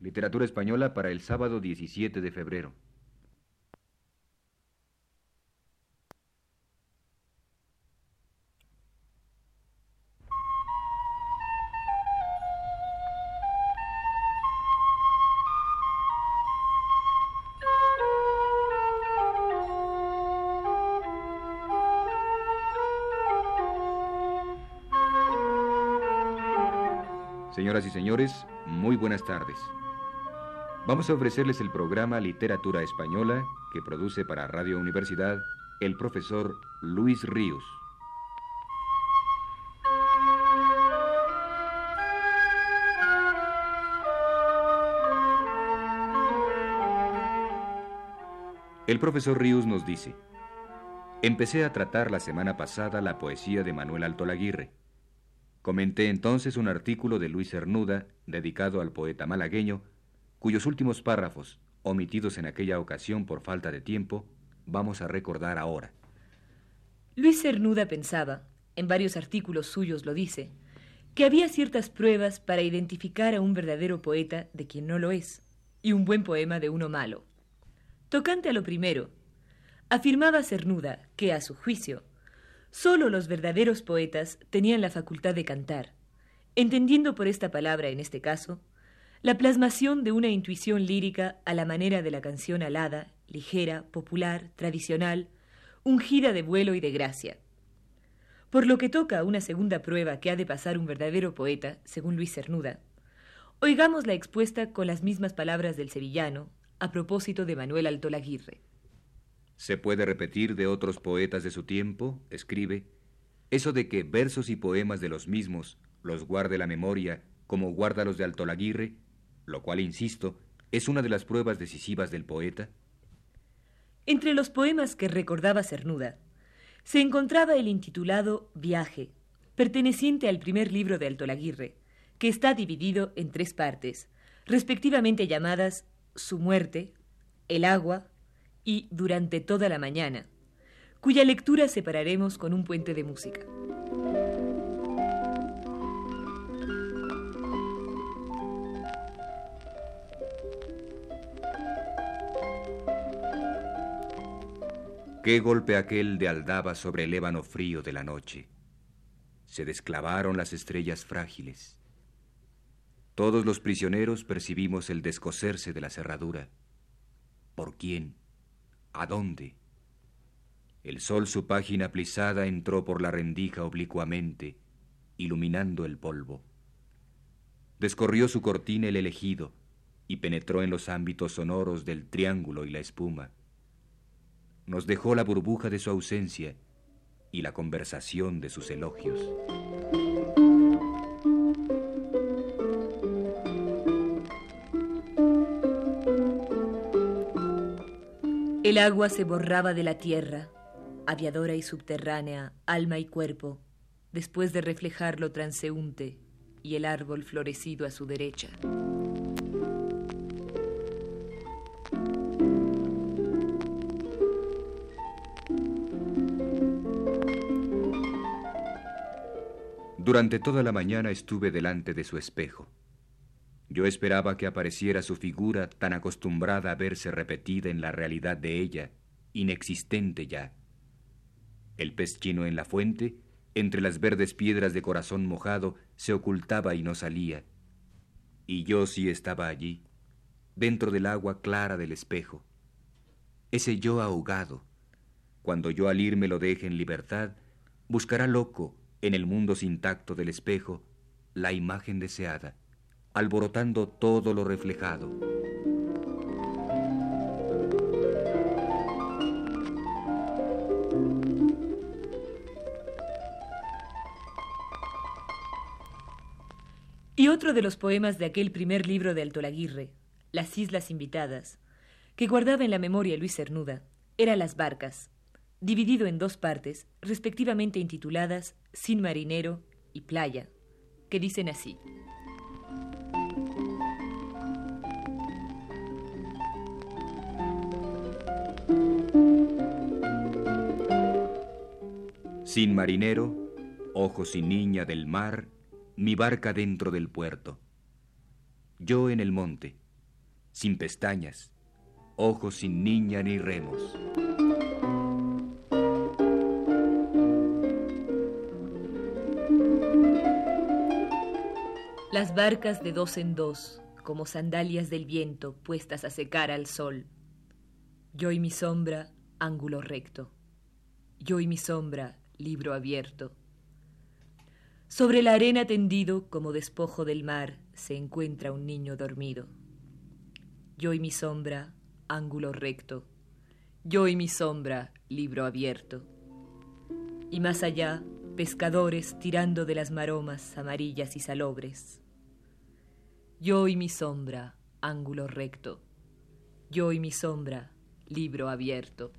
Literatura española para el sábado 17 de febrero. Señoras y señores, muy buenas tardes. Vamos a ofrecerles el programa Literatura Española que produce para Radio Universidad el profesor Luis Ríos. El profesor Ríos nos dice, empecé a tratar la semana pasada la poesía de Manuel Alto Laguirre. Comenté entonces un artículo de Luis Cernuda dedicado al poeta malagueño, cuyos últimos párrafos, omitidos en aquella ocasión por falta de tiempo, vamos a recordar ahora. Luis Cernuda pensaba, en varios artículos suyos lo dice, que había ciertas pruebas para identificar a un verdadero poeta de quien no lo es, y un buen poema de uno malo. Tocante a lo primero, afirmaba Cernuda que, a su juicio, Solo los verdaderos poetas tenían la facultad de cantar, entendiendo por esta palabra, en este caso, la plasmación de una intuición lírica a la manera de la canción alada, ligera, popular, tradicional, ungida de vuelo y de gracia. Por lo que toca a una segunda prueba que ha de pasar un verdadero poeta, según Luis Cernuda, oigamos la expuesta con las mismas palabras del sevillano a propósito de Manuel Alto Laguirre. Se puede repetir de otros poetas de su tiempo, escribe, eso de que versos y poemas de los mismos los guarde la memoria como guarda los de Altolaguirre, lo cual, insisto, es una de las pruebas decisivas del poeta. Entre los poemas que recordaba Cernuda, se encontraba el intitulado Viaje, perteneciente al primer libro de Altolaguirre, que está dividido en tres partes, respectivamente llamadas Su muerte, El agua y Durante toda la mañana, cuya lectura separaremos con un puente de música. Qué golpe aquel de aldaba sobre el ébano frío de la noche. Se desclavaron las estrellas frágiles. Todos los prisioneros percibimos el descoserse de la cerradura. ¿Por quién? ¿A dónde? El sol su página plisada entró por la rendija oblicuamente, iluminando el polvo. Descorrió su cortina el elegido y penetró en los ámbitos sonoros del triángulo y la espuma. Nos dejó la burbuja de su ausencia y la conversación de sus elogios. El agua se borraba de la tierra, aviadora y subterránea, alma y cuerpo, después de reflejar lo transeúnte y el árbol florecido a su derecha. Durante toda la mañana estuve delante de su espejo. Yo esperaba que apareciera su figura tan acostumbrada a verse repetida en la realidad de ella, inexistente ya. El pez chino en la fuente, entre las verdes piedras de corazón mojado, se ocultaba y no salía. Y yo sí estaba allí, dentro del agua clara del espejo. Ese yo ahogado, cuando yo al irme lo deje en libertad, buscará loco, en el mundo sin tacto del espejo, la imagen deseada alborotando todo lo reflejado. Y otro de los poemas de aquel primer libro de Altolaguirre, Las Islas Invitadas, que guardaba en la memoria Luis Cernuda, era Las Barcas, dividido en dos partes, respectivamente intituladas Sin Marinero y Playa, que dicen así. Sin marinero, ojos sin niña del mar, mi barca dentro del puerto. Yo en el monte, sin pestañas, ojos sin niña ni remos. Las barcas de dos en dos, como sandalias del viento puestas a secar al sol. Yo y mi sombra, ángulo recto. Yo y mi sombra, libro abierto. Sobre la arena tendido, como despojo del mar, se encuentra un niño dormido. Yo y mi sombra, ángulo recto. Yo y mi sombra, libro abierto. Y más allá, pescadores tirando de las maromas amarillas y salobres. Yo y mi sombra, ángulo recto. Yo y mi sombra, libro abierto.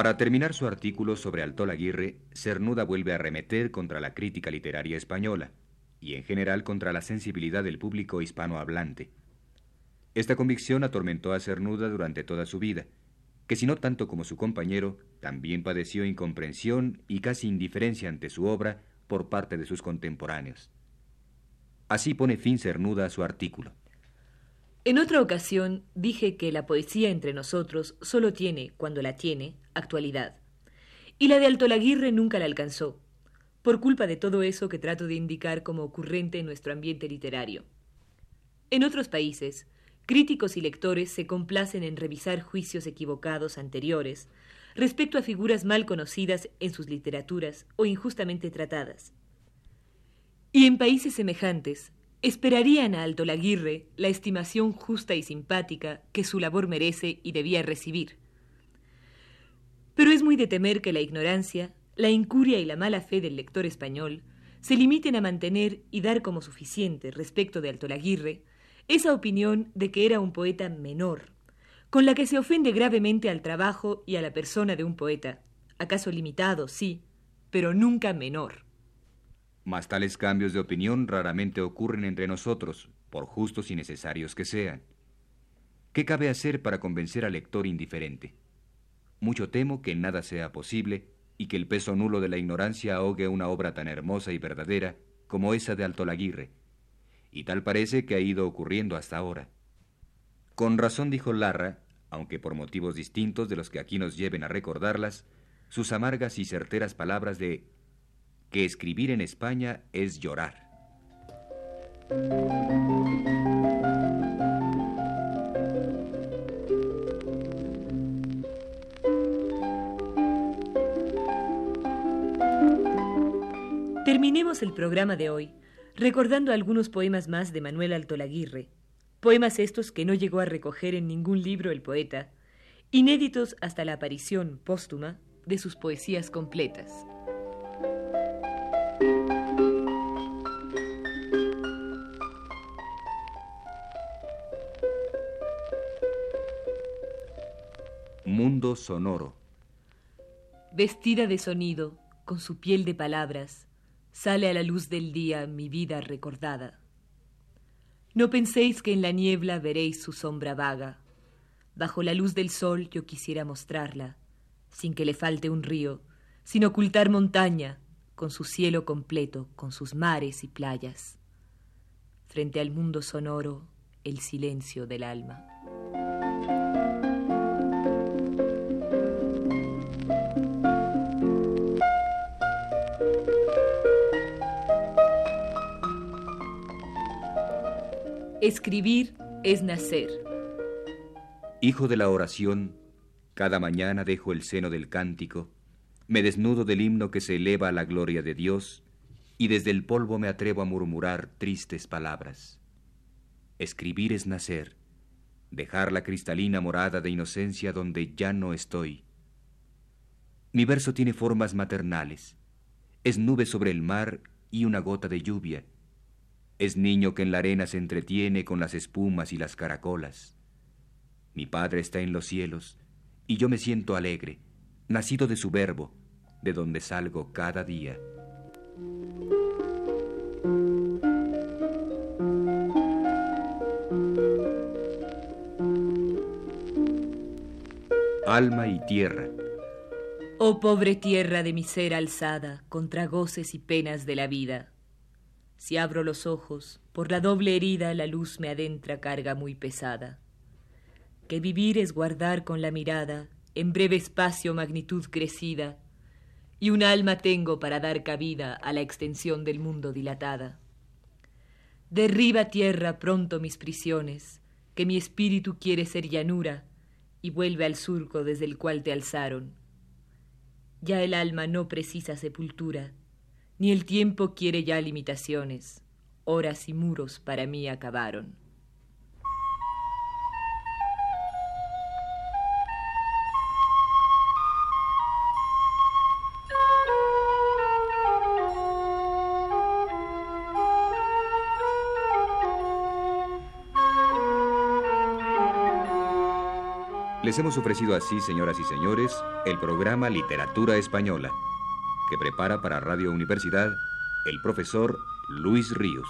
Para terminar su artículo sobre Altol Aguirre, Cernuda vuelve a remeter contra la crítica literaria española y en general contra la sensibilidad del público hispanohablante. Esta convicción atormentó a Cernuda durante toda su vida, que si no tanto como su compañero, también padeció incomprensión y casi indiferencia ante su obra por parte de sus contemporáneos. Así pone fin Cernuda a su artículo. En otra ocasión dije que la poesía entre nosotros solo tiene, cuando la tiene, actualidad. Y la de Altolaguirre nunca la alcanzó, por culpa de todo eso que trato de indicar como ocurrente en nuestro ambiente literario. En otros países, críticos y lectores se complacen en revisar juicios equivocados anteriores respecto a figuras mal conocidas en sus literaturas o injustamente tratadas. Y en países semejantes, esperarían a Alto Laguirre la estimación justa y simpática que su labor merece y debía recibir. Pero es muy de temer que la ignorancia, la incuria y la mala fe del lector español se limiten a mantener y dar como suficiente respecto de Alto Laguirre esa opinión de que era un poeta menor, con la que se ofende gravemente al trabajo y a la persona de un poeta, acaso limitado, sí, pero nunca menor. Mas tales cambios de opinión raramente ocurren entre nosotros, por justos y necesarios que sean. ¿Qué cabe hacer para convencer al lector indiferente? Mucho temo que nada sea posible y que el peso nulo de la ignorancia ahogue una obra tan hermosa y verdadera como esa de Altolaguirre, y tal parece que ha ido ocurriendo hasta ahora. Con razón dijo Larra, aunque por motivos distintos de los que aquí nos lleven a recordarlas, sus amargas y certeras palabras de que escribir en España es llorar. El programa de hoy recordando algunos poemas más de Manuel Altolaguirre, poemas estos que no llegó a recoger en ningún libro el poeta, inéditos hasta la aparición póstuma de sus poesías completas. Mundo sonoro. Vestida de sonido, con su piel de palabras, sale a la luz del día mi vida recordada. No penséis que en la niebla veréis su sombra vaga. Bajo la luz del sol yo quisiera mostrarla, sin que le falte un río, sin ocultar montaña, con su cielo completo, con sus mares y playas. Frente al mundo sonoro, el silencio del alma. Escribir es nacer. Hijo de la oración, cada mañana dejo el seno del cántico, me desnudo del himno que se eleva a la gloria de Dios, y desde el polvo me atrevo a murmurar tristes palabras. Escribir es nacer, dejar la cristalina morada de inocencia donde ya no estoy. Mi verso tiene formas maternales, es nube sobre el mar y una gota de lluvia, es niño que en la arena se entretiene con las espumas y las caracolas. Mi Padre está en los cielos, y yo me siento alegre, nacido de su verbo, de donde salgo cada día. alma y tierra. Oh pobre tierra de mi ser alzada contra goces y penas de la vida. Si abro los ojos, por la doble herida la luz me adentra carga muy pesada. Que vivir es guardar con la mirada en breve espacio magnitud crecida, y un alma tengo para dar cabida a la extensión del mundo dilatada. Derriba tierra pronto mis prisiones, que mi espíritu quiere ser llanura, y vuelve al surco desde el cual te alzaron. Ya el alma no precisa sepultura, ni el tiempo quiere ya limitaciones, horas y muros para mí acabaron. Les hemos ofrecido así, señoras y señores, el programa Literatura Española, que prepara para Radio Universidad el profesor Luis Ríos.